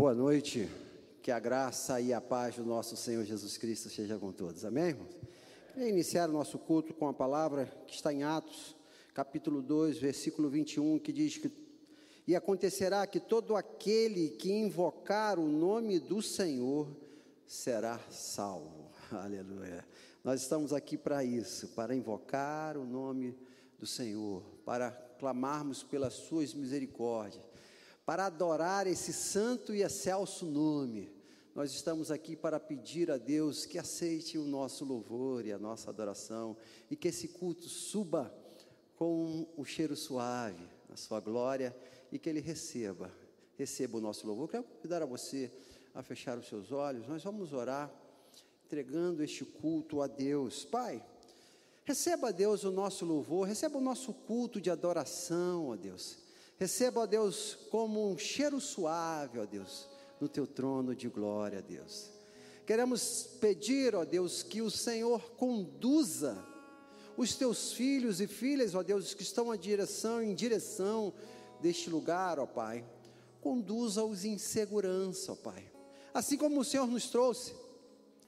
Boa noite, que a graça e a paz do nosso Senhor Jesus Cristo seja com todos, amém, irmãos? Queria iniciar o nosso culto com a palavra que está em Atos, capítulo 2, versículo 21, que diz que E acontecerá que todo aquele que invocar o nome do Senhor será salvo. Aleluia. Nós estamos aqui para isso, para invocar o nome do Senhor, para clamarmos pelas suas misericórdias, para adorar esse santo e excelso nome. Nós estamos aqui para pedir a Deus que aceite o nosso louvor e a nossa adoração e que esse culto suba com o cheiro suave, na sua glória e que ele receba, receba o nosso louvor. Quero convidar a você a fechar os seus olhos, nós vamos orar entregando este culto a Deus. Pai, receba a Deus o nosso louvor, receba o nosso culto de adoração, ó Deus. Receba, ó Deus, como um cheiro suave, ó Deus, no teu trono de glória, Deus. Queremos pedir, ó Deus, que o Senhor conduza os teus filhos e filhas, ó Deus, que estão à direção, em direção deste lugar, ó Pai. Conduza-os em segurança, ó Pai. Assim como o Senhor nos trouxe,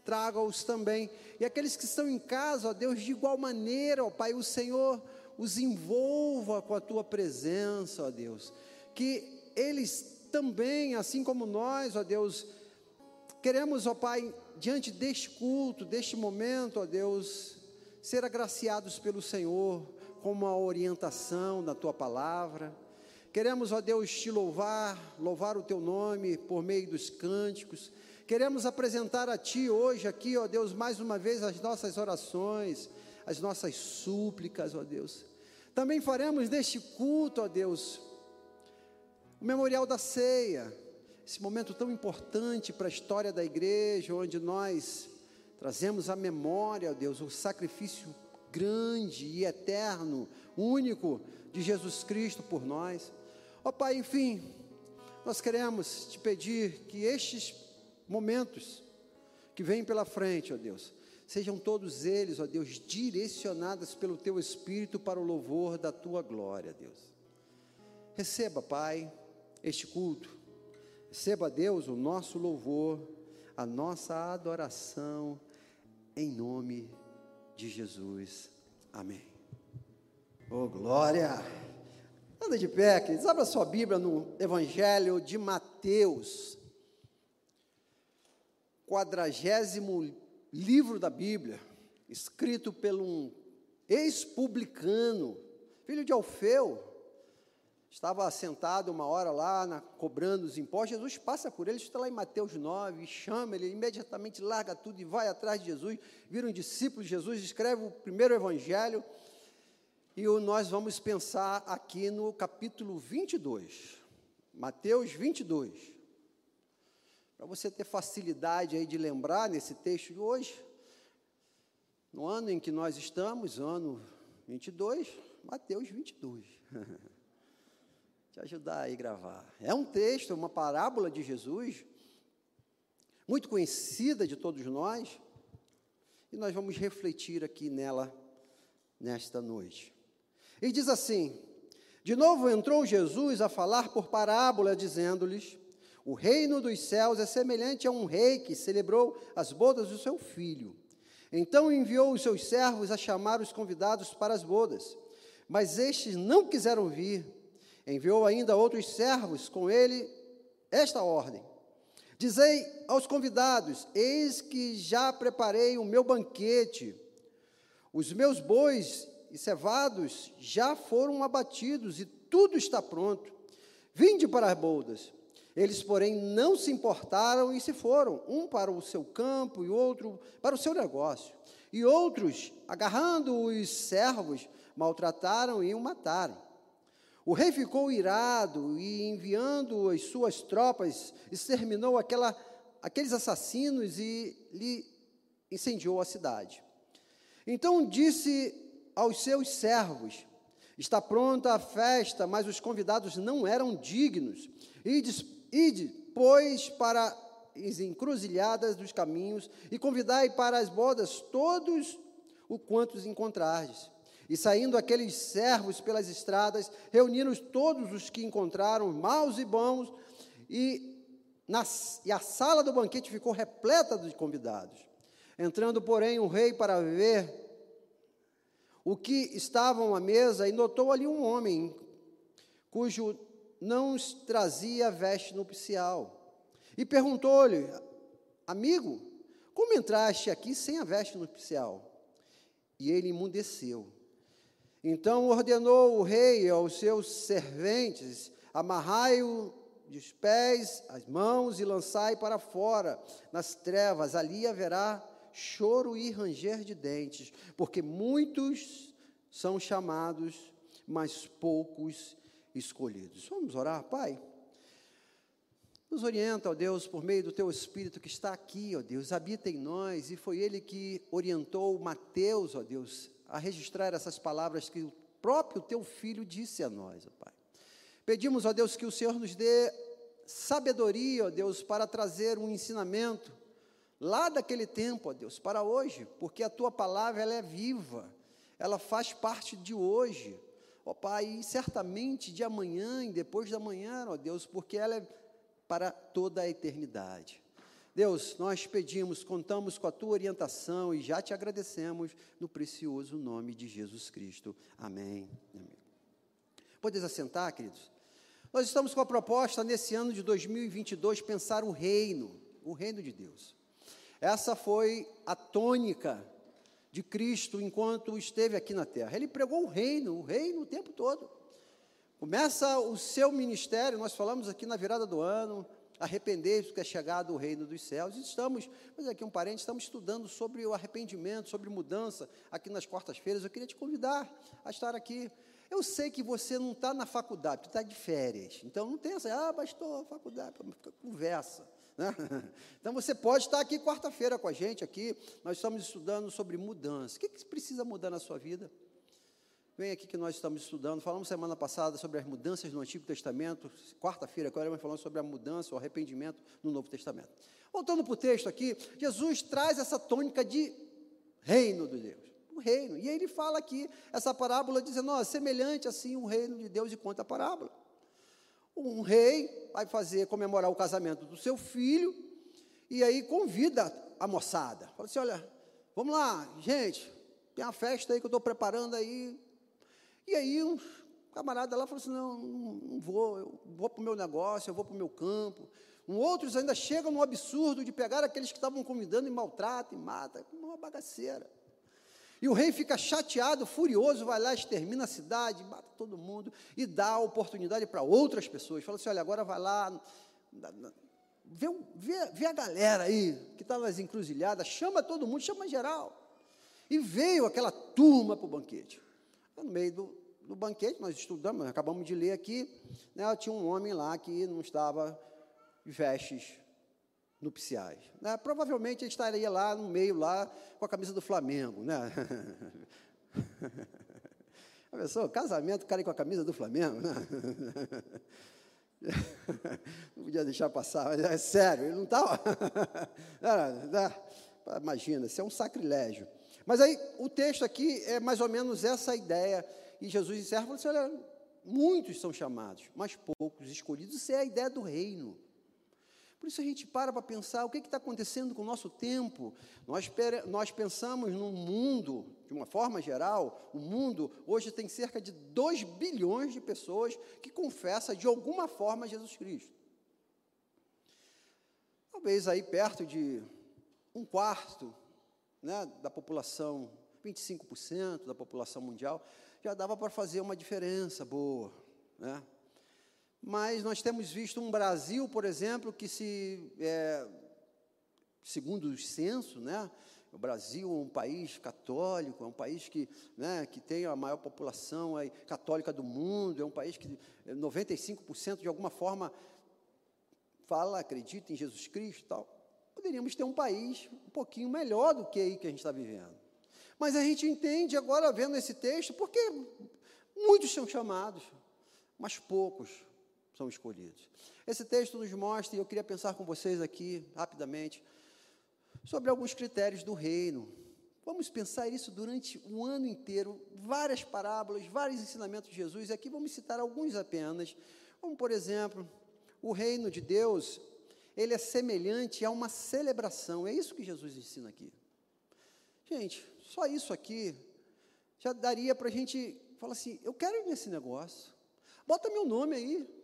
traga-os também. E aqueles que estão em casa, ó Deus, de igual maneira, ó Pai, o Senhor os envolva com a tua presença, ó Deus. Que eles também, assim como nós, ó Deus, queremos, ó Pai, diante deste culto, deste momento, ó Deus, ser agraciados pelo Senhor com uma orientação da tua palavra. Queremos, ó Deus, te louvar, louvar o teu nome por meio dos cânticos. Queremos apresentar a Ti hoje aqui, ó Deus, mais uma vez as nossas orações, as nossas súplicas, ó Deus. Também faremos neste culto, ó Deus, o memorial da ceia, esse momento tão importante para a história da igreja, onde nós trazemos à memória, ó Deus, o sacrifício grande e eterno, único de Jesus Cristo por nós. Ó Pai, enfim, nós queremos te pedir que estes momentos que vêm pela frente, ó Deus, sejam todos eles, ó Deus, direcionados pelo teu Espírito para o louvor da tua glória, Deus. Receba, Pai, este culto, receba, Deus, o nosso louvor, a nossa adoração, em nome de Jesus. Amém. Oh, glória! Anda de pé, queridos. Abra sua Bíblia no Evangelho de Mateus, quadragésimo livro da Bíblia, escrito por um ex-publicano, filho de Alfeu, estava sentado uma hora lá, na, cobrando os impostos, Jesus passa por ele, está lá em Mateus 9, chama ele, imediatamente larga tudo e vai atrás de Jesus, vira um discípulo de Jesus, escreve o primeiro evangelho, e nós vamos pensar aqui no capítulo 22, Mateus 22, para você ter facilidade aí de lembrar nesse texto de hoje, no ano em que nós estamos, ano 22, Mateus 22. Te ajudar aí a gravar. É um texto, uma parábola de Jesus, muito conhecida de todos nós, e nós vamos refletir aqui nela nesta noite. E diz assim: De novo entrou Jesus a falar por parábola, dizendo-lhes: o reino dos céus é semelhante a um rei que celebrou as bodas do seu filho. Então enviou os seus servos a chamar os convidados para as bodas, mas estes não quiseram vir. Enviou ainda outros servos com ele esta ordem: Dizei aos convidados: Eis que já preparei o meu banquete. Os meus bois e cevados já foram abatidos e tudo está pronto. Vinde para as bodas. Eles, porém, não se importaram e se foram, um para o seu campo e outro para o seu negócio. E outros, agarrando os servos, maltrataram e o mataram. O rei ficou irado e, enviando as suas tropas, exterminou aquela, aqueles assassinos e lhe incendiou a cidade. Então disse aos seus servos: Está pronta a festa, mas os convidados não eram dignos. E Ide, pois, para as encruzilhadas dos caminhos e convidai para as bodas todos o quantos encontrardes. E saindo aqueles servos pelas estradas, reuniram todos os que encontraram, maus e bons, e nas, e a sala do banquete ficou repleta de convidados. Entrando, porém, o rei para ver o que estavam à mesa e notou ali um homem cujo não trazia veste nupcial. E perguntou-lhe: Amigo, como entraste aqui sem a veste nupcial? E ele imudeceu. Então ordenou o rei aos seus serventes: Amarrai-o dos pés, as mãos e lançai para fora, nas trevas, ali haverá choro e ranger de dentes, porque muitos são chamados, mas poucos escolhidos. Vamos orar, Pai? Nos orienta, ó Deus, por meio do Teu Espírito que está aqui, ó Deus, habita em nós, e foi Ele que orientou Mateus, ó Deus, a registrar essas palavras que o próprio Teu Filho disse a nós, ó Pai. Pedimos, ó Deus, que o Senhor nos dê sabedoria, ó Deus, para trazer um ensinamento lá daquele tempo, ó Deus, para hoje, porque a tua palavra ela é viva, ela faz parte de hoje, ó Pai, certamente de amanhã e depois da manhã, ó Deus, porque ela é para toda a eternidade. Deus, nós pedimos, contamos com a tua orientação e já te agradecemos no precioso nome de Jesus Cristo. Amém. Amém. Podes assentar, queridos? Nós estamos com a proposta nesse ano de 2022 pensar o reino, o reino de Deus. Essa foi a tônica de Cristo enquanto esteve aqui na terra. Ele pregou o reino, o reino o tempo todo. Começa o seu ministério, nós falamos aqui na virada do ano, arrepender-se que é chegado o reino dos céus. Estamos, mas aqui um parente, estamos estudando sobre o arrependimento, sobre mudança, aqui nas quartas-feiras. Eu queria te convidar a estar aqui. Eu sei que você não está na faculdade, você está de férias. Então não tem essa, ah, pastor, faculdade, conversa. Então você pode estar aqui quarta-feira com a gente aqui. Nós estamos estudando sobre mudança. O que, que precisa mudar na sua vida? Vem aqui que nós estamos estudando. Falamos semana passada sobre as mudanças no Antigo Testamento. Quarta-feira, agora vamos falando sobre a mudança, o arrependimento no Novo Testamento. Voltando para o texto aqui, Jesus traz essa tônica de reino de Deus. O reino. E aí ele fala aqui, essa parábola, dizendo, ó, semelhante assim o reino de Deus e conta a parábola. Um rei vai fazer comemorar o casamento do seu filho e aí convida a moçada. Fala assim: olha, vamos lá, gente, tem uma festa aí que eu estou preparando aí. E aí um camarada lá falou assim: não, não vou, eu vou para o meu negócio, eu vou para o meu campo. Um, outros ainda chegam no absurdo de pegar aqueles que estavam convidando e maltratam e matam. Uma bagaceira. E o rei fica chateado, furioso, vai lá, extermina a cidade, mata todo mundo e dá oportunidade para outras pessoas. Fala assim: olha, agora vai lá, vê, vê, vê a galera aí que está nas encruzilhadas, chama todo mundo, chama geral. E veio aquela turma para o banquete. No meio do, do banquete, nós estudamos, acabamos de ler aqui, né, tinha um homem lá que não estava de vestes nupciais. Né? Provavelmente ele estaria lá no meio, lá, com a camisa do Flamengo. Né? A pessoa, casamento, cara com a camisa do Flamengo. Né? Não podia deixar passar, mas é sério, ele não estava. Imagina, isso é um sacrilégio. Mas aí, o texto aqui é mais ou menos essa ideia. E Jesus encerra e fala assim: olha, muitos são chamados, mas poucos escolhidos. Isso é a ideia do reino. Por isso a gente para para pensar o que está acontecendo com o nosso tempo. Nós, nós pensamos num mundo, de uma forma geral, o mundo hoje tem cerca de 2 bilhões de pessoas que confessam de alguma forma Jesus Cristo. Talvez aí perto de um quarto né, da população, 25% da população mundial, já dava para fazer uma diferença boa. Né? Mas nós temos visto um Brasil, por exemplo, que se, é, segundo o censo, né, o Brasil é um país católico, é um país que, né, que tem a maior população aí, católica do mundo, é um país que 95% de alguma forma fala, acredita em Jesus Cristo tal. Poderíamos ter um país um pouquinho melhor do que aí que a gente está vivendo. Mas a gente entende agora, vendo esse texto, porque muitos são chamados, mas poucos são escolhidos. Esse texto nos mostra, e eu queria pensar com vocês aqui, rapidamente, sobre alguns critérios do reino. Vamos pensar isso durante um ano inteiro, várias parábolas, vários ensinamentos de Jesus, e aqui vamos citar alguns apenas, como, por exemplo, o reino de Deus ele é semelhante a uma celebração. É isso que Jesus ensina aqui. Gente, só isso aqui já daria para a gente falar assim: eu quero ir nesse negócio, bota meu nome aí.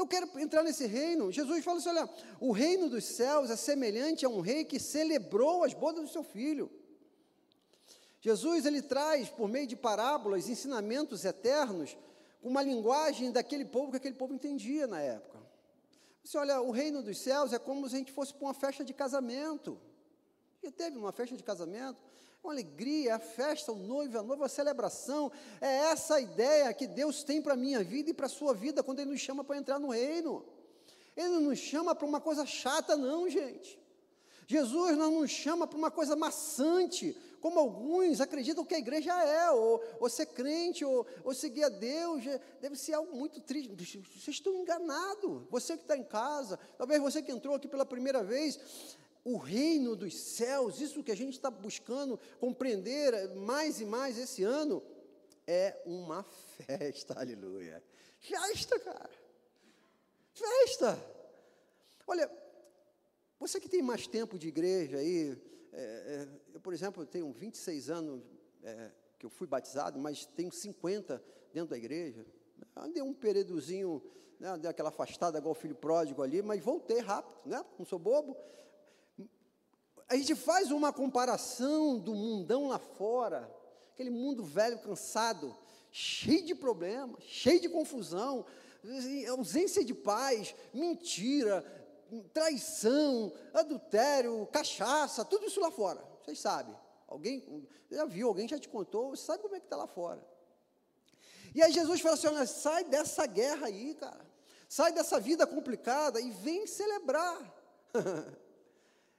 Eu quero entrar nesse reino. Jesus fala assim: olha, o reino dos céus é semelhante a um rei que celebrou as bodas do seu filho. Jesus ele traz por meio de parábolas ensinamentos eternos uma linguagem daquele povo que aquele povo entendia na época. Você olha, o reino dos céus é como se a gente fosse para uma festa de casamento. E teve uma festa de casamento, uma alegria, a festa, o noivo, a noiva, a celebração. É essa a ideia que Deus tem para a minha vida e para a sua vida quando Ele nos chama para entrar no reino. Ele não nos chama para uma coisa chata, não, gente. Jesus não nos chama para uma coisa maçante, como alguns acreditam que a igreja é, ou, ou ser crente, ou, ou seguir a Deus, é, deve ser algo muito triste. Vocês estão enganados. Você que está em casa, talvez você que entrou aqui pela primeira vez, o reino dos céus, isso que a gente está buscando compreender mais e mais esse ano, é uma festa, aleluia. Festa, cara. Festa. Olha, você que tem mais tempo de igreja aí, é, é, eu, por exemplo, tenho 26 anos é, que eu fui batizado, mas tenho 50 dentro da igreja. Andei um períodozinho, né, dei aquela afastada igual o filho pródigo ali, mas voltei rápido, né? Não sou bobo. A gente faz uma comparação do mundão lá fora, aquele mundo velho, cansado, cheio de problemas, cheio de confusão, ausência de paz, mentira, traição, adultério, cachaça, tudo isso lá fora. Vocês sabem. Alguém já viu, alguém já te contou, você sabe como é que está lá fora. E aí Jesus fala assim: olha, sai dessa guerra aí, cara. Sai dessa vida complicada e vem celebrar.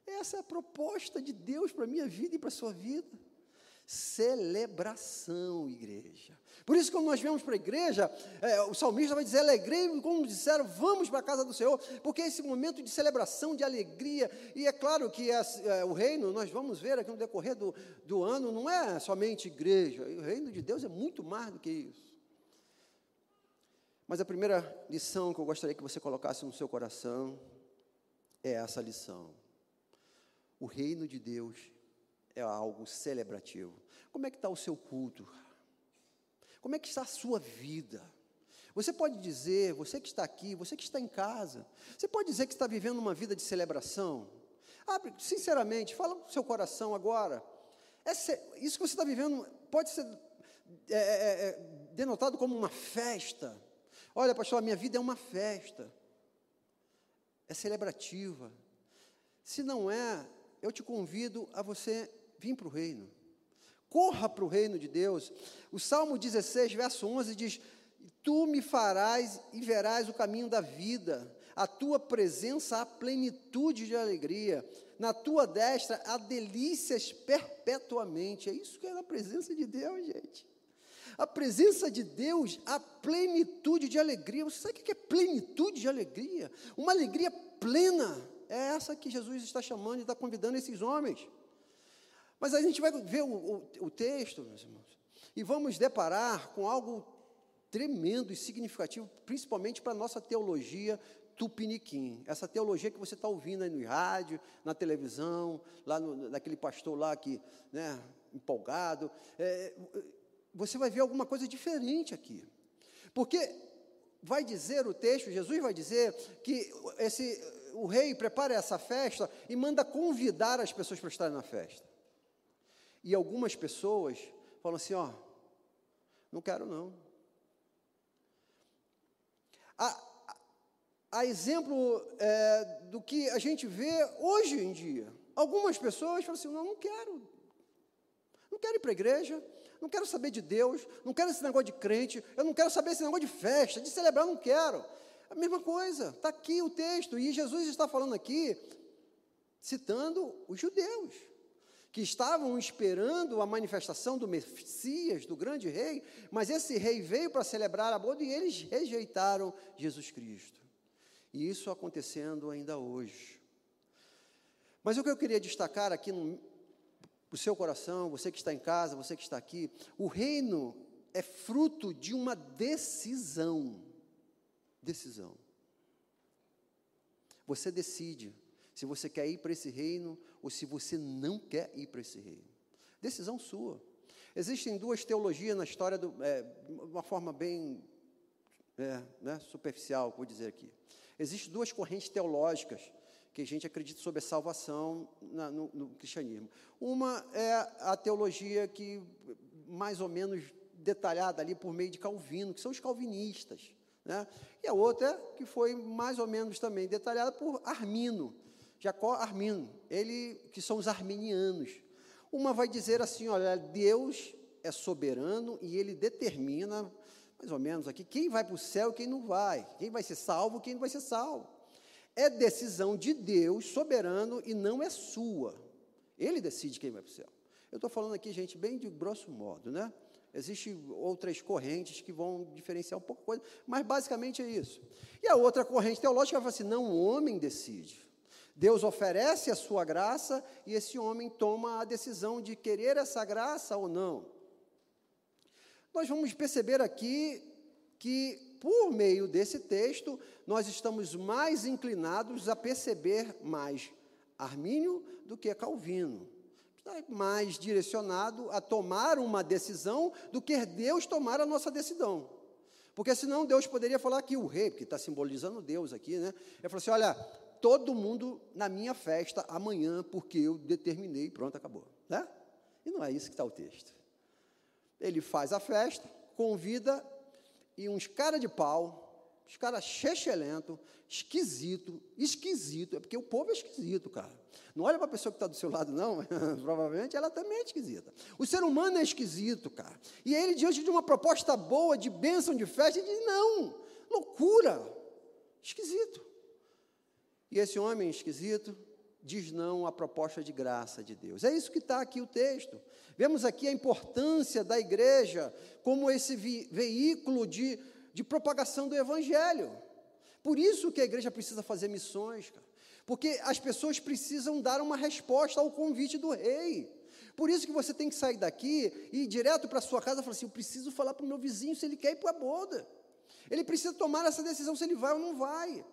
Essa é a proposta de Deus para a minha vida e para a sua vida. Celebração, igreja. Por isso, quando nós viemos para a igreja, é, o salmista vai dizer: alegrei, como disseram, vamos para a casa do Senhor, porque esse momento de celebração, de alegria, e é claro que é, é, o reino, nós vamos ver aqui no decorrer do, do ano, não é somente igreja, o reino de Deus é muito mais do que isso. Mas a primeira lição que eu gostaria que você colocasse no seu coração é essa lição. O reino de Deus é algo celebrativo. Como é que está o seu culto? Como é que está a sua vida? Você pode dizer, você que está aqui, você que está em casa, você pode dizer que está vivendo uma vida de celebração? Abre, sinceramente, fala com o seu coração agora. Essa, isso que você está vivendo pode ser é, é, é, denotado como uma festa. Olha, pastor, a minha vida é uma festa. É celebrativa. Se não é, eu te convido a você vir para o reino. Corra para o reino de Deus. O Salmo 16, verso 11 diz: Tu me farás e verás o caminho da vida, a tua presença há plenitude de alegria, na tua destra há delícias perpetuamente. É isso que é a presença de Deus, gente. A presença de Deus, a plenitude de alegria. Você sabe o que é plenitude de alegria? Uma alegria plena. É essa que Jesus está chamando e está convidando esses homens. Mas a gente vai ver o, o, o texto, meus irmãos, e vamos deparar com algo tremendo e significativo, principalmente para a nossa teologia tupiniquim. Essa teologia que você está ouvindo aí no rádio, na televisão, lá no, naquele pastor lá que, né, empolgado. É, você vai ver alguma coisa diferente aqui. Porque vai dizer o texto, Jesus vai dizer que esse, o rei prepara essa festa e manda convidar as pessoas para estarem na festa. E algumas pessoas falam assim: ó, não quero não. A, a exemplo é, do que a gente vê hoje em dia. Algumas pessoas falam assim: não, não quero. Não quero ir para a igreja, não quero saber de Deus, não quero esse negócio de crente, eu não quero saber esse negócio de festa, de celebrar, não quero. A mesma coisa, está aqui o texto, e Jesus está falando aqui, citando os judeus que estavam esperando a manifestação do Messias, do grande rei, mas esse rei veio para celebrar a boda e eles rejeitaram Jesus Cristo. E isso acontecendo ainda hoje. Mas o que eu queria destacar aqui no, no seu coração, você que está em casa, você que está aqui, o reino é fruto de uma decisão. Decisão. Você decide se você quer ir para esse reino ou se você não quer ir para esse reino. Decisão sua. Existem duas teologias na história, de é, uma forma bem é, né, superficial, vou dizer aqui. Existem duas correntes teológicas que a gente acredita sobre a salvação na, no, no, cristianismo. Uma é a teologia que, mais ou menos detalhada ali por meio de Calvino, que são os calvinistas. Né? E a outra que foi mais ou menos também detalhada por Armino, Jacó Armino, ele que são os arminianos. Uma vai dizer assim, olha, Deus é soberano e ele determina, mais ou menos aqui, quem vai para o céu e quem não vai, quem vai ser salvo quem não vai ser salvo é decisão de Deus soberano e não é sua. Ele decide quem vai para o céu. Eu estou falando aqui, gente, bem de grosso modo, né? Existem outras correntes que vão diferenciar um pouco coisa, mas basicamente é isso. E a outra corrente teológica vai falar assim: não, o homem decide. Deus oferece a sua graça e esse homem toma a decisão de querer essa graça ou não. Nós vamos perceber aqui que por meio desse texto, nós estamos mais inclinados a perceber mais Armínio do que Calvino. Está mais direcionado a tomar uma decisão do que Deus tomar a nossa decisão. Porque senão Deus poderia falar que o rei, que está simbolizando Deus aqui, né? Ele falou assim: olha, todo mundo na minha festa amanhã, porque eu determinei, pronto, acabou. Né? E não é isso que está o texto. Ele faz a festa, convida e uns cara de pau, uns cara chechelento, esquisito, esquisito, é porque o povo é esquisito, cara. Não olha para a pessoa que está do seu lado, não, provavelmente ela também é esquisita. O ser humano é esquisito, cara. E ele, diante de uma proposta boa, de bênção, de festa, ele diz: não, loucura, esquisito. E esse homem esquisito diz não à proposta de graça de Deus. É isso que está aqui o texto. Vemos aqui a importância da igreja como esse veículo de, de propagação do evangelho. Por isso que a igreja precisa fazer missões, cara. Porque as pessoas precisam dar uma resposta ao convite do rei. Por isso que você tem que sair daqui e ir direto para sua casa e falar assim: eu preciso falar para o meu vizinho se ele quer ir para a boda. Ele precisa tomar essa decisão se ele vai ou não vai.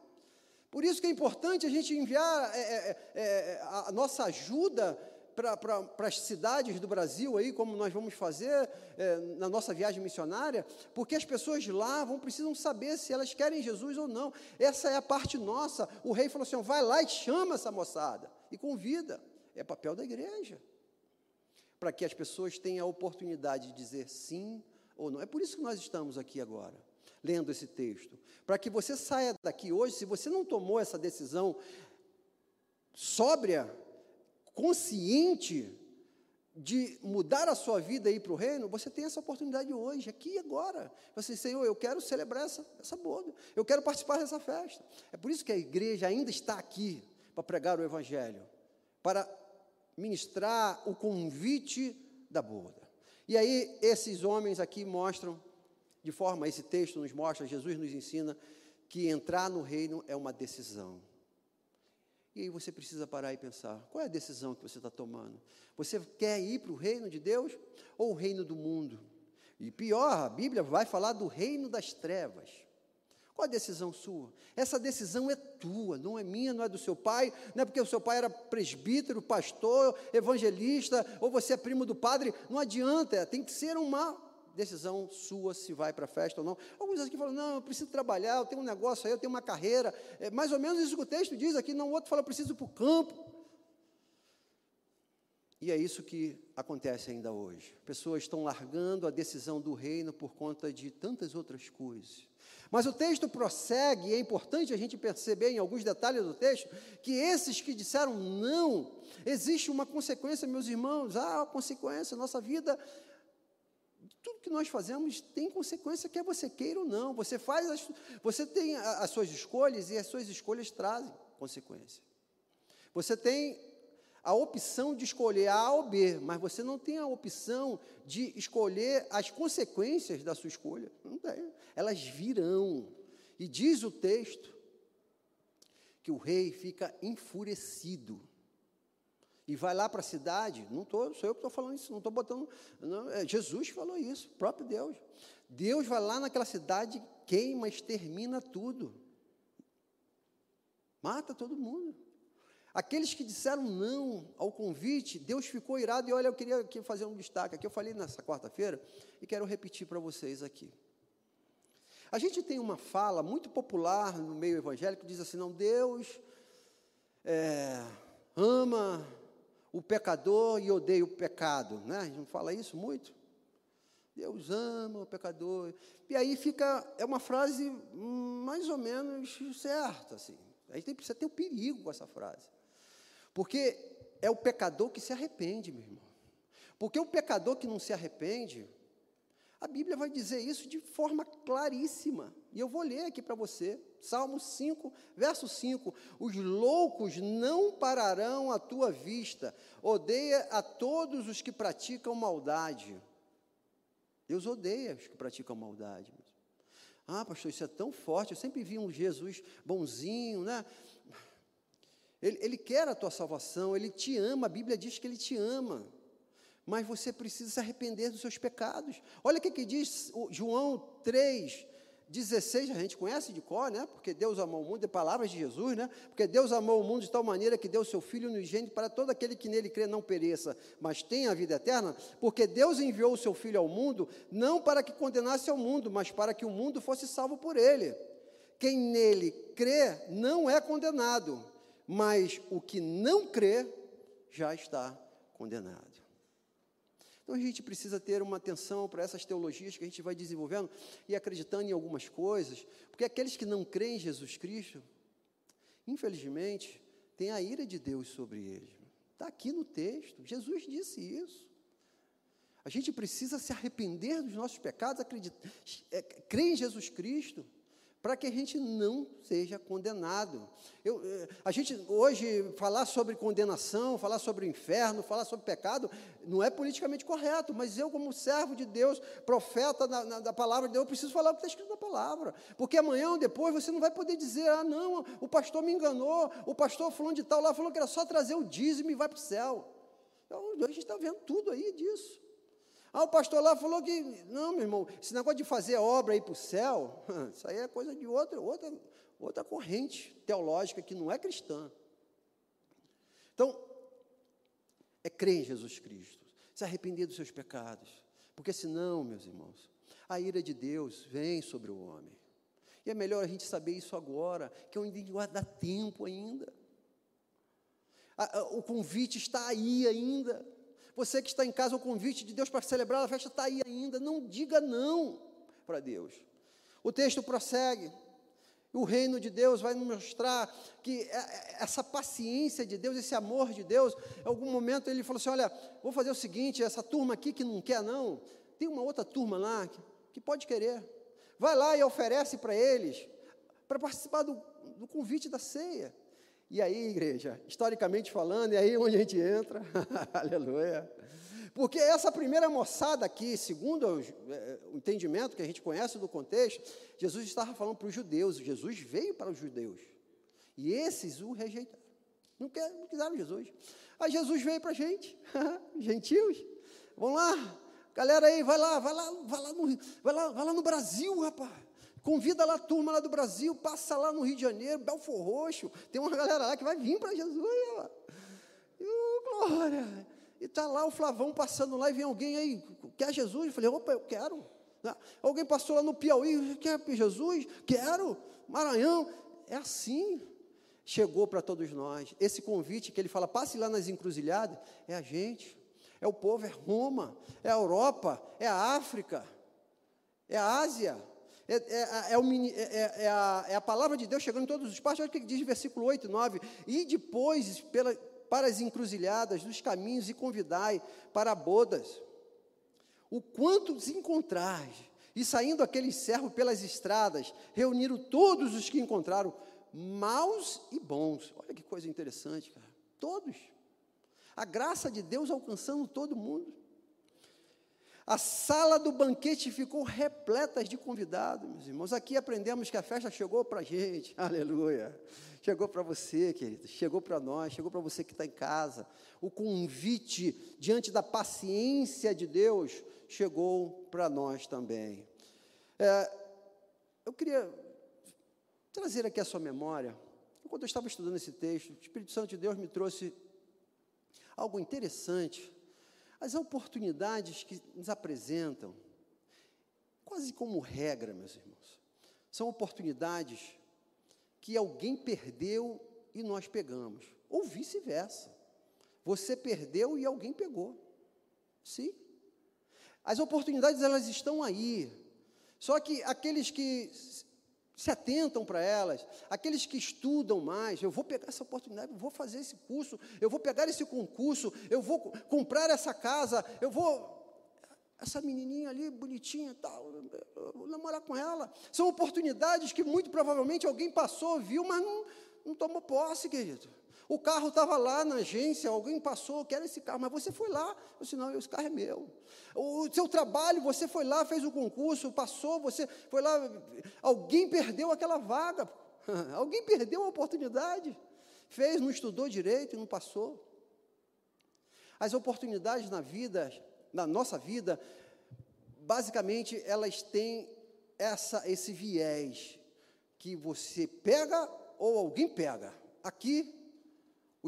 Por isso que é importante a gente enviar é, é, é, é a nossa ajuda para as cidades do Brasil, aí, como nós vamos fazer é, na nossa viagem missionária, porque as pessoas lá vão precisam saber se elas querem Jesus ou não. Essa é a parte nossa. O rei falou assim: vai lá e chama essa moçada e convida. É papel da igreja. Para que as pessoas tenham a oportunidade de dizer sim ou não. É por isso que nós estamos aqui agora lendo esse texto. Para que você saia daqui hoje, se você não tomou essa decisão sóbria, consciente de mudar a sua vida e ir para o reino, você tem essa oportunidade hoje, aqui e agora. Você, Senhor, eu quero celebrar essa, essa boda, eu quero participar dessa festa. É por isso que a igreja ainda está aqui para pregar o Evangelho, para ministrar o convite da boda. E aí, esses homens aqui mostram de forma, esse texto nos mostra, Jesus nos ensina que entrar no reino é uma decisão. E aí você precisa parar e pensar: qual é a decisão que você está tomando? Você quer ir para o reino de Deus ou o reino do mundo? E pior, a Bíblia vai falar do reino das trevas. Qual a decisão sua? Essa decisão é tua, não é minha, não é do seu pai, não é porque o seu pai era presbítero, pastor, evangelista, ou você é primo do padre, não adianta, tem que ser uma decisão sua se vai para a festa ou não. Alguns aqui falam, não, eu preciso trabalhar, eu tenho um negócio aí, eu tenho uma carreira. É mais ou menos isso que o texto diz aqui, não, o outro fala, eu preciso ir para o campo. E é isso que acontece ainda hoje. Pessoas estão largando a decisão do reino por conta de tantas outras coisas. Mas o texto prossegue, e é importante a gente perceber em alguns detalhes do texto, que esses que disseram não, existe uma consequência, meus irmãos, há uma consequência, nossa vida tudo que nós fazemos tem consequência, quer você queira ou não. Você faz, as, você tem as suas escolhas e as suas escolhas trazem consequência. Você tem a opção de escolher A ou B, mas você não tem a opção de escolher as consequências da sua escolha. Não tem. Elas virão. E diz o texto que o rei fica enfurecido e vai lá para a cidade, não tô, sou eu que estou falando isso, não estou botando. Não, é, Jesus falou isso, próprio Deus. Deus vai lá naquela cidade, queima, extermina tudo. Mata todo mundo. Aqueles que disseram não ao convite, Deus ficou irado. E olha, eu queria aqui fazer um destaque aqui. Eu falei nessa quarta-feira e quero repetir para vocês aqui. A gente tem uma fala muito popular no meio evangélico diz assim: não, Deus é, ama o pecador e odeia o pecado. Né? A gente não fala isso muito? Deus ama o pecador. E aí fica, é uma frase mais ou menos certa. Assim. A gente precisa ter o um perigo com essa frase. Porque é o pecador que se arrepende, meu irmão. Porque o pecador que não se arrepende, a Bíblia vai dizer isso de forma claríssima. E eu vou ler aqui para você. Salmo 5, verso 5: Os loucos não pararão à tua vista, odeia a todos os que praticam maldade. Deus odeia os que praticam maldade. Ah, pastor, isso é tão forte. Eu sempre vi um Jesus bonzinho, né? Ele, ele quer a tua salvação, ele te ama. A Bíblia diz que ele te ama mas você precisa se arrepender dos seus pecados. Olha o que, que diz João 3, 16, a gente conhece de cor, né? Porque Deus amou o mundo, é palavras de Jesus, né? Porque Deus amou o mundo de tal maneira que deu seu Filho unigênito para todo aquele que nele crê não pereça, mas tenha a vida eterna. Porque Deus enviou o seu Filho ao mundo, não para que condenasse ao mundo, mas para que o mundo fosse salvo por ele. Quem nele crê não é condenado, mas o que não crê já está condenado. Então a gente precisa ter uma atenção para essas teologias que a gente vai desenvolvendo e acreditando em algumas coisas, porque aqueles que não creem em Jesus Cristo, infelizmente, tem a ira de Deus sobre eles. Está aqui no texto, Jesus disse isso. A gente precisa se arrepender dos nossos pecados, acreditar, é, crer em Jesus Cristo para que a gente não seja condenado. Eu, eh, a gente hoje falar sobre condenação, falar sobre o inferno, falar sobre pecado, não é politicamente correto, mas eu, como servo de Deus, profeta da, na, da palavra de Deus, eu preciso falar o que está escrito na palavra, porque amanhã ou depois você não vai poder dizer, ah, não, o pastor me enganou, o pastor falando de tal lá falou que era só trazer o dízimo e vai para o céu. Então, a gente está vendo tudo aí disso. Ah, o pastor lá falou que, não, meu irmão, esse negócio de fazer obra aí para o céu, isso aí é coisa de outra, outra, outra corrente teológica que não é cristã. Então, é crer em Jesus Cristo, se arrepender dos seus pecados, porque senão, meus irmãos, a ira de Deus vem sobre o homem. E é melhor a gente saber isso agora, que ainda dá tempo ainda. O convite está aí ainda. Você que está em casa, o convite de Deus para celebrar a festa está aí ainda. Não diga não para Deus. O texto prossegue. O reino de Deus vai nos mostrar que é, é, essa paciência de Deus, esse amor de Deus, em algum momento ele falou assim: Olha, vou fazer o seguinte: essa turma aqui que não quer, não, tem uma outra turma lá que, que pode querer. Vai lá e oferece para eles, para participar do, do convite da ceia. E aí, igreja, historicamente falando, é aí onde a gente entra, aleluia. Porque essa primeira moçada aqui, segundo é, o entendimento que a gente conhece do contexto, Jesus estava falando para os judeus, Jesus veio para os judeus. E esses o rejeitaram. Não, quer, não quiseram Jesus. Aí Jesus veio para a gente, gentios. Vamos lá, galera aí, vai lá, vai lá, vai lá no, vai lá, vai lá no Brasil, rapaz. Convida lá a turma lá do Brasil, passa lá no Rio de Janeiro, Belfor Roxo, tem uma galera lá que vai vir para Jesus. E, glória! E está lá o Flavão passando lá e vem alguém aí, quer Jesus? Eu falei, opa, eu quero. Né? Alguém passou lá no Piauí, quer Jesus? Quero. Maranhão. É assim. Chegou para todos nós. Esse convite que ele fala, passe lá nas encruzilhadas, é a gente. É o povo, é Roma, é a Europa, é a África, é a Ásia, é, é, é, o, é, é, a, é, a, palavra de Deus chegando em todos os partes. Olha o que diz versículo 8 e 9. E depois, pela, para as encruzilhadas dos caminhos, e convidai para bodas. O quanto os encontrais. E saindo aqueles servos pelas estradas, reuniram todos os que encontraram, maus e bons. Olha que coisa interessante, cara. Todos. A graça de Deus alcançando todo mundo. A sala do banquete ficou repleta de convidados, meus irmãos. Aqui aprendemos que a festa chegou para a gente, aleluia. Chegou para você, querido, chegou para nós, chegou para você que está em casa. O convite diante da paciência de Deus chegou para nós também. É, eu queria trazer aqui a sua memória Quando eu estava estudando esse texto, o Espírito Santo de Deus me trouxe algo interessante. As oportunidades que nos apresentam, quase como regra, meus irmãos, são oportunidades que alguém perdeu e nós pegamos, ou vice-versa. Você perdeu e alguém pegou. Sim. As oportunidades elas estão aí. Só que aqueles que se atentam para elas, aqueles que estudam mais, eu vou pegar essa oportunidade, eu vou fazer esse curso, eu vou pegar esse concurso, eu vou comprar essa casa, eu vou essa menininha ali, bonitinha, tal, namorar com ela. São oportunidades que muito provavelmente alguém passou, viu, mas não, não tomou posse, querido. O carro estava lá na agência, alguém passou, quero esse carro, mas você foi lá, eu disse, não, esse carro é meu. O seu trabalho, você foi lá, fez o concurso, passou, você foi lá, alguém perdeu aquela vaga, alguém perdeu a oportunidade, fez, não estudou direito e não passou. As oportunidades na vida, na nossa vida, basicamente elas têm essa, esse viés que você pega ou alguém pega. Aqui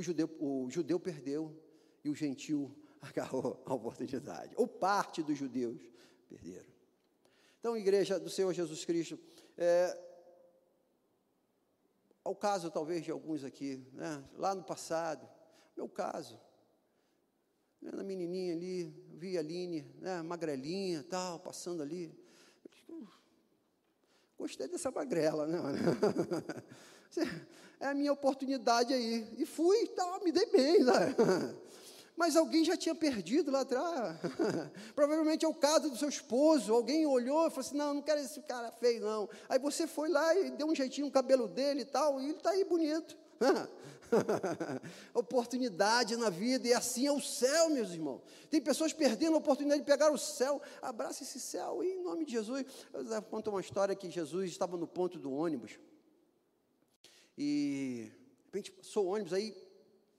o judeu, o judeu perdeu e o gentil agarrou a oportunidade. Ou parte dos judeus perderam. Então, igreja do Senhor Jesus Cristo, é, ao caso talvez de alguns aqui, né, lá no passado, meu caso, né, na menininha ali, vi a Aline, né, magrelinha, tal, passando ali, gostei dessa magrela, né? é a minha oportunidade aí. E fui, tá, me dei bem. Né? Mas alguém já tinha perdido lá atrás. Provavelmente é o caso do seu esposo. Alguém olhou e falou assim: não, não quero esse cara feio, não. Aí você foi lá e deu um jeitinho no cabelo dele e tal, e ele está aí bonito. oportunidade na vida, e assim é o céu, meus irmãos. Tem pessoas perdendo a oportunidade de pegar o céu. Abraça esse céu, e em nome de Jesus. Eu conto uma história que Jesus estava no ponto do ônibus. E de repente passou o ônibus aí,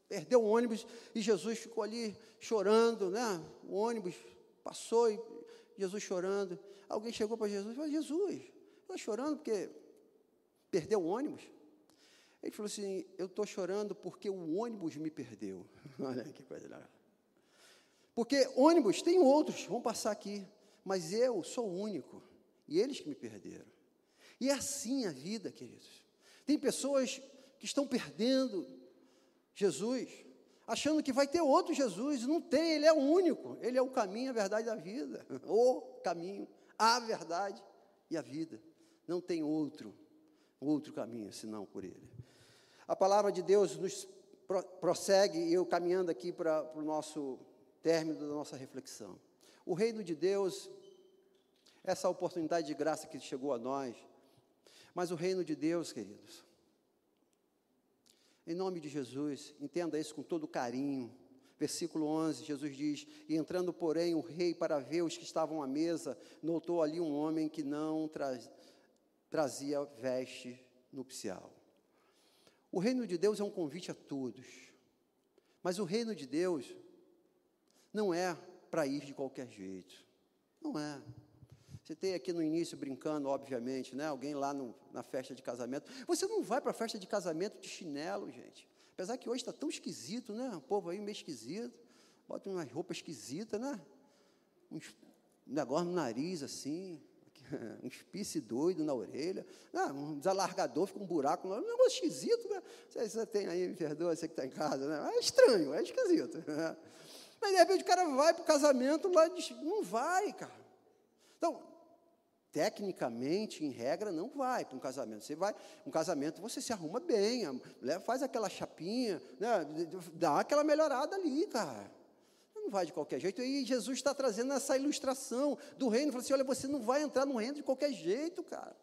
perdeu o ônibus e Jesus ficou ali chorando, né? O ônibus passou e Jesus chorando. Alguém chegou para Jesus e falou: Jesus, está chorando porque perdeu o ônibus? Ele falou assim: Eu estou chorando porque o ônibus me perdeu. Olha que coisa legal. Porque ônibus tem outros, vão passar aqui, mas eu sou o único, e eles que me perderam. E é assim a vida, queridos. Tem pessoas que estão perdendo Jesus, achando que vai ter outro Jesus. Não tem, ele é o único. Ele é o caminho, a verdade da vida. O caminho, a verdade e a vida. Não tem outro, outro caminho senão por ele. A palavra de Deus nos prossegue, e eu caminhando aqui para, o nosso término da nossa reflexão. O reino de Deus, essa oportunidade de graça que chegou a nós, mas o reino de Deus, queridos, em nome de Jesus, entenda isso com todo carinho. Versículo 11, Jesus diz: E entrando, porém, o rei para ver os que estavam à mesa, notou ali um homem que não tra trazia veste nupcial. O reino de Deus é um convite a todos, mas o reino de Deus não é para ir de qualquer jeito, não é. Tem aqui no início brincando, obviamente, né? Alguém lá no, na festa de casamento. Você não vai para a festa de casamento de chinelo, gente. Apesar que hoje está tão esquisito, né? O povo aí meio esquisito. Bota umas roupas esquisitas, né? Uns negócio no nariz assim, um espice doido na orelha, ah, um desalargador, fica um buraco, um negócio esquisito, né? Você, você tem aí, me perdoa, você que está em casa, né? É estranho, é esquisito. Né? Mas de repente o cara vai para o casamento lá, não vai, cara. Então, tecnicamente, em regra, não vai para um casamento. Você vai, um casamento, você se arruma bem, faz aquela chapinha, né, dá aquela melhorada ali, cara. Não vai de qualquer jeito. E Jesus está trazendo essa ilustração do reino. Falou assim: olha, você não vai entrar no reino de qualquer jeito, cara.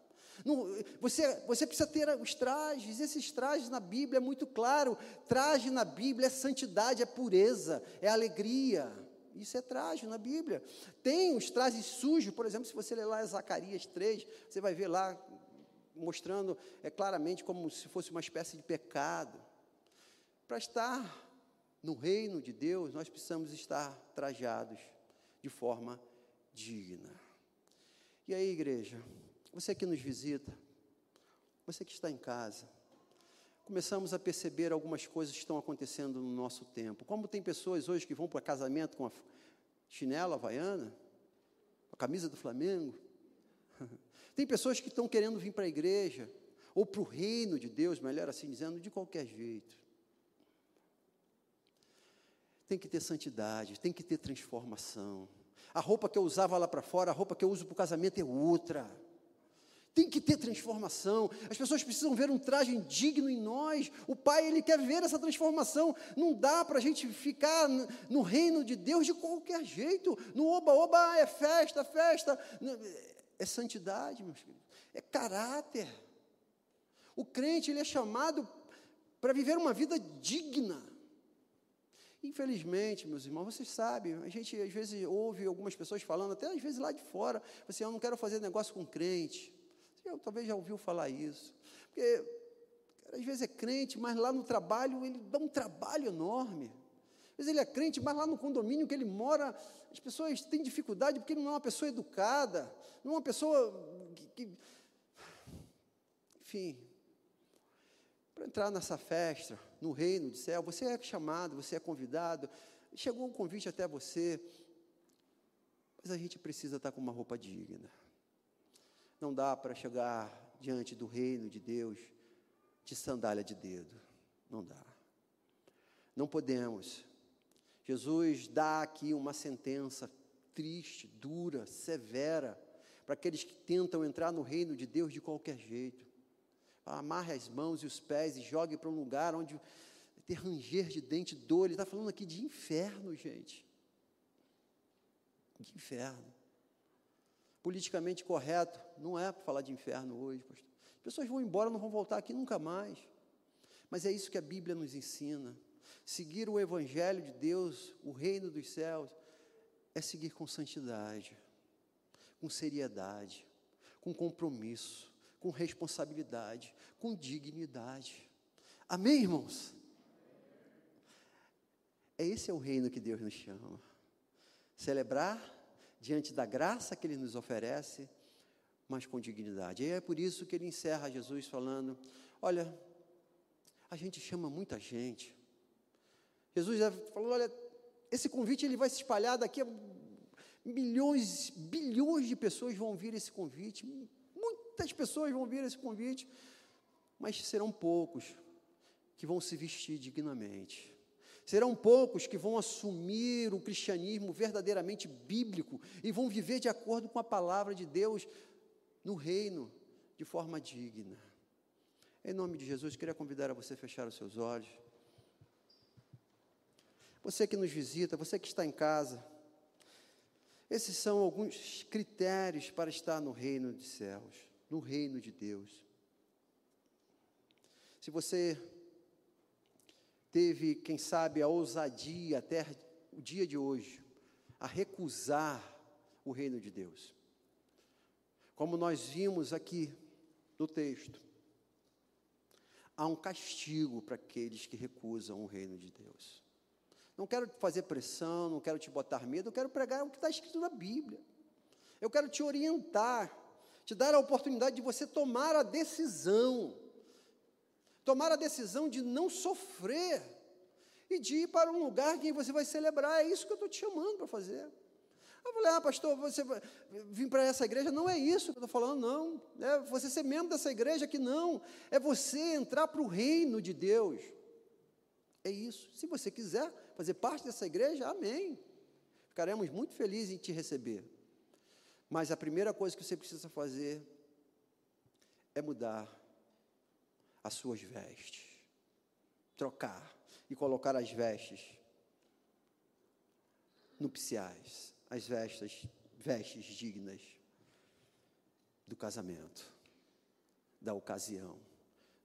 Não, você, você precisa ter os trajes, esses trajes na Bíblia é muito claro. Traje na Bíblia é santidade, é pureza, é alegria. Isso é traje na Bíblia. Tem os trajes sujos, por exemplo, se você ler lá Zacarias 3, você vai ver lá mostrando é, claramente como se fosse uma espécie de pecado. Para estar no reino de Deus, nós precisamos estar trajados de forma digna. E aí, igreja, você que nos visita, você que está em casa, começamos a perceber algumas coisas que estão acontecendo no nosso tempo. Como tem pessoas hoje que vão para casamento com a chinela havaiana, a camisa do Flamengo. Tem pessoas que estão querendo vir para a igreja, ou para o reino de Deus, melhor assim dizendo, de qualquer jeito. Tem que ter santidade, tem que ter transformação. A roupa que eu usava lá para fora, a roupa que eu uso para o casamento é outra. Tem que ter transformação. As pessoas precisam ver um traje digno em nós. O Pai, Ele quer ver essa transformação. Não dá para a gente ficar no reino de Deus de qualquer jeito. No oba-oba é festa, festa. É santidade, meus queridos. É caráter. O crente, ele é chamado para viver uma vida digna. Infelizmente, meus irmãos, vocês sabem, a gente às vezes ouve algumas pessoas falando, até às vezes lá de fora, assim, eu não quero fazer negócio com crente. Você talvez já ouviu falar isso. Porque às vezes é crente, mas lá no trabalho ele dá um trabalho enorme. Às vezes ele é crente, mas lá no condomínio que ele mora, as pessoas têm dificuldade porque ele não é uma pessoa educada, não é uma pessoa que, que enfim, para entrar nessa festa, no reino do céu, você é chamado, você é convidado, chegou um convite até você, mas a gente precisa estar com uma roupa digna. Não dá para chegar diante do reino de Deus de sandália de dedo. Não dá. Não podemos. Jesus dá aqui uma sentença triste, dura, severa, para aqueles que tentam entrar no reino de Deus de qualquer jeito amarre as mãos e os pés e jogue para um lugar onde ter ranger de dente, dor. Ele está falando aqui de inferno, gente. De inferno. Politicamente correto, não é para falar de inferno hoje, pastor. As pessoas vão embora, não vão voltar aqui nunca mais. Mas é isso que a Bíblia nos ensina. Seguir o Evangelho de Deus, o reino dos céus, é seguir com santidade, com seriedade, com compromisso com responsabilidade, com dignidade. Amém, irmãos? É esse é o reino que Deus nos chama. Celebrar diante da graça que Ele nos oferece, mas com dignidade. E é por isso que ele encerra Jesus falando: Olha, a gente chama muita gente. Jesus falou: Olha, esse convite ele vai se espalhar daqui a milhões, bilhões de pessoas vão ouvir esse convite, Muitas pessoas vão vir esse convite, mas serão poucos que vão se vestir dignamente. Serão poucos que vão assumir o cristianismo verdadeiramente bíblico e vão viver de acordo com a palavra de Deus no reino de forma digna. Em nome de Jesus, queria convidar a você a fechar os seus olhos. Você que nos visita, você que está em casa, esses são alguns critérios para estar no reino dos céus no reino de Deus. Se você teve, quem sabe, a ousadia até o dia de hoje, a recusar o reino de Deus. Como nós vimos aqui no texto, há um castigo para aqueles que recusam o reino de Deus. Não quero fazer pressão, não quero te botar medo, eu quero pregar o que está escrito na Bíblia. Eu quero te orientar te dar a oportunidade de você tomar a decisão, tomar a decisão de não sofrer e de ir para um lugar que você vai celebrar. É isso que eu estou te chamando para fazer. Eu falei, ah, pastor, você vir para essa igreja, não é isso que eu estou falando, não. É você ser membro dessa igreja que não. É você entrar para o reino de Deus. É isso. Se você quiser fazer parte dessa igreja, amém. Ficaremos muito felizes em te receber. Mas a primeira coisa que você precisa fazer é mudar as suas vestes, trocar e colocar as vestes nupciais, as vestes, vestes dignas do casamento, da ocasião,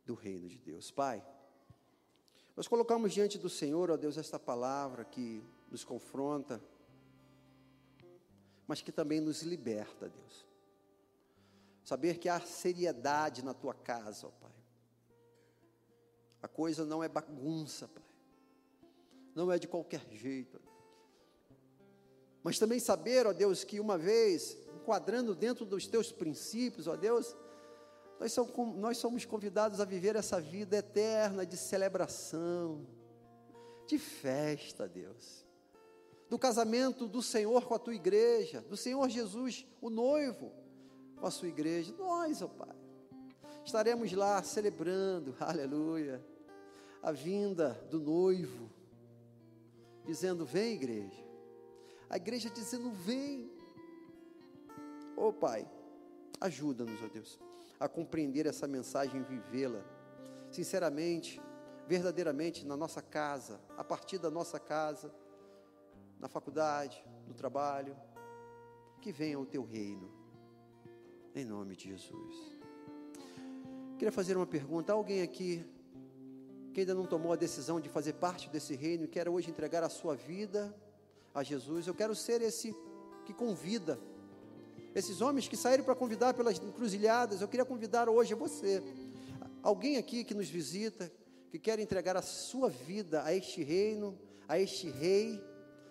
do reino de Deus. Pai, nós colocamos diante do Senhor, ó Deus, esta palavra que nos confronta mas que também nos liberta, Deus. Saber que há seriedade na tua casa, ó Pai. A coisa não é bagunça, Pai. Não é de qualquer jeito. Mas também saber, ó Deus, que uma vez, enquadrando dentro dos teus princípios, ó Deus, Nós somos, convidados a viver essa vida eterna de celebração, de festa, Deus. Do casamento do Senhor com a tua igreja, do Senhor Jesus, o noivo, com a sua igreja. Nós, ó Pai, estaremos lá celebrando, aleluia, a vinda do noivo, dizendo: Vem, igreja. A igreja dizendo: Vem. Ô oh, Pai, ajuda-nos, ó oh Deus a compreender essa mensagem e vivê-la. Sinceramente, verdadeiramente na nossa casa, a partir da nossa casa, na faculdade, no trabalho, que venha o teu reino, em nome de Jesus. Queria fazer uma pergunta: alguém aqui que ainda não tomou a decisão de fazer parte desse reino e quer hoje entregar a sua vida a Jesus? Eu quero ser esse que convida esses homens que saíram para convidar pelas encruzilhadas, eu queria convidar hoje você, alguém aqui que nos visita, que quer entregar a sua vida a este reino, a este rei,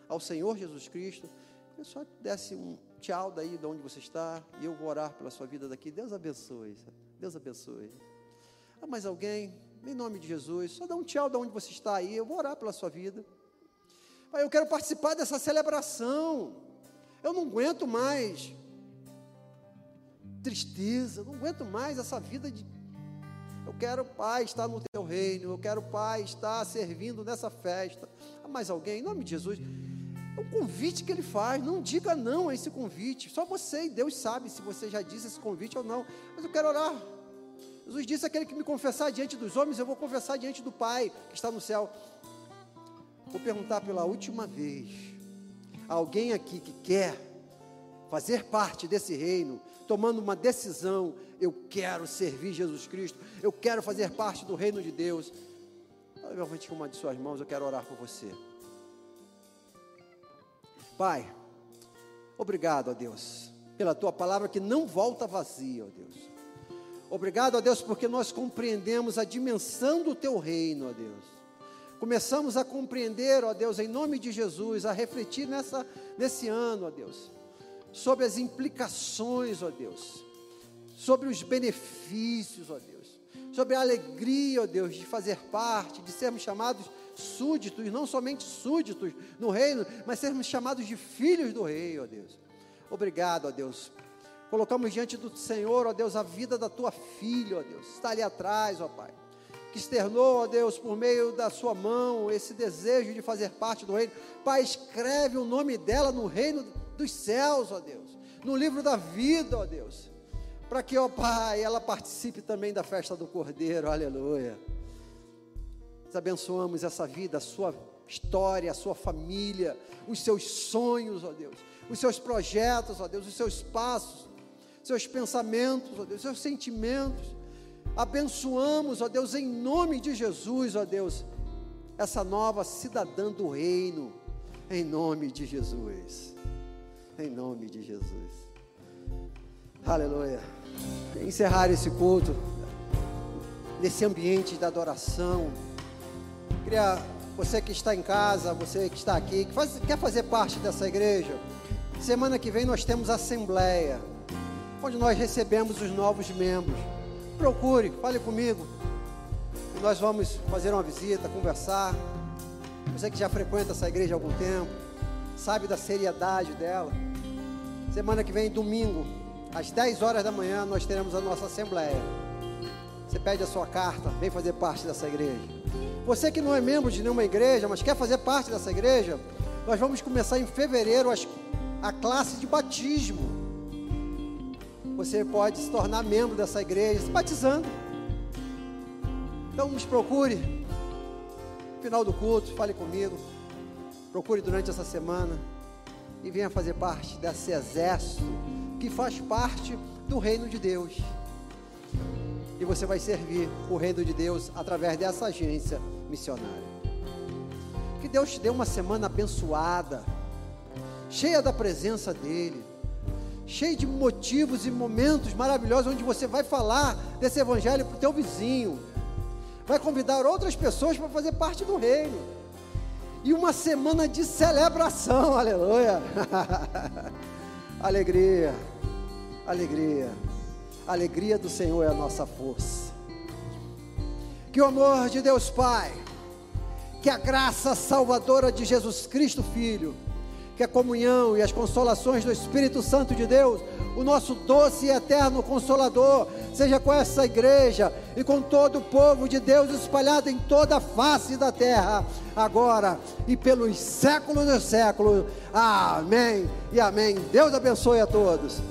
ao Senhor Jesus Cristo, eu só desse um tchau daí de onde você está, e eu vou orar pela sua vida daqui. Deus abençoe, Deus abençoe. Ah, mais alguém, em nome de Jesus, só dá um tchau de onde você está aí, eu vou orar pela sua vida. Pai, eu quero participar dessa celebração. Eu não aguento mais tristeza, não aguento mais essa vida de. Eu quero, Pai, estar no teu reino, eu quero, Pai, estar servindo nessa festa. Há mais alguém? Em nome de Jesus. É um convite que ele faz, não diga não a esse convite. Só você e Deus sabe se você já disse esse convite ou não. Mas eu quero orar. Jesus disse: aquele que me confessar diante dos homens, eu vou confessar diante do Pai que está no céu. Vou perguntar pela última vez: alguém aqui que quer fazer parte desse reino, tomando uma decisão, eu quero servir Jesus Cristo, eu quero fazer parte do reino de Deus. Levante uma de suas mãos, eu quero orar por você. Pai, obrigado a Deus, pela tua palavra que não volta vazia, ó Deus. Obrigado a Deus porque nós compreendemos a dimensão do teu reino, ó Deus. Começamos a compreender, ó Deus, em nome de Jesus, a refletir nessa, nesse ano, ó Deus sobre as implicações, ó Deus, sobre os benefícios, ó Deus, sobre a alegria, ó Deus, de fazer parte, de sermos chamados súditos, não somente súditos no reino, mas sermos chamados de filhos do rei, ó Deus. Obrigado, ó Deus. Colocamos diante do Senhor, ó Deus, a vida da tua filha, ó Deus, está ali atrás, ó Pai. Que externou, ó Deus, por meio da sua mão, esse desejo de fazer parte do reino. Pai, escreve o nome dela no reino dos céus, ó Deus, no livro da vida, ó Deus, para que, ó Pai, ela participe também da festa do Cordeiro, aleluia. Nós abençoamos essa vida, a sua história, a sua família, os seus sonhos, ó Deus, os seus projetos, ó Deus, os seus passos, seus pensamentos, ó Deus, seus sentimentos. Abençoamos, ó Deus, em nome de Jesus, ó Deus, essa nova cidadã do reino, em nome de Jesus em nome de Jesus. Aleluia. Encerrar esse culto, nesse ambiente da adoração. Queria, você que está em casa, você que está aqui, que faz, quer fazer parte dessa igreja, semana que vem nós temos assembleia, onde nós recebemos os novos membros. Procure, fale comigo. Nós vamos fazer uma visita, conversar. Você que já frequenta essa igreja há algum tempo, sabe da seriedade dela. Semana que vem, domingo, às 10 horas da manhã, nós teremos a nossa assembleia. Você pede a sua carta, vem fazer parte dessa igreja. Você que não é membro de nenhuma igreja, mas quer fazer parte dessa igreja, nós vamos começar em fevereiro a classe de batismo. Você pode se tornar membro dessa igreja se batizando. Então nos procure. No final do culto, fale comigo. Procure durante essa semana e venha fazer parte desse exército que faz parte do reino de Deus. E você vai servir o reino de Deus através dessa agência missionária. Que Deus te dê uma semana abençoada, cheia da presença dEle, cheia de motivos e momentos maravilhosos onde você vai falar desse evangelho para o teu vizinho, vai convidar outras pessoas para fazer parte do reino e uma semana de celebração, aleluia. alegria, alegria. Alegria do Senhor é a nossa força. Que o amor de Deus Pai, que a graça salvadora de Jesus Cristo Filho, que a comunhão e as consolações do Espírito Santo de Deus, o nosso doce e eterno consolador, seja com essa igreja e com todo o povo de Deus espalhado em toda a face da terra, agora e pelos séculos dos séculos. Amém e amém. Deus abençoe a todos.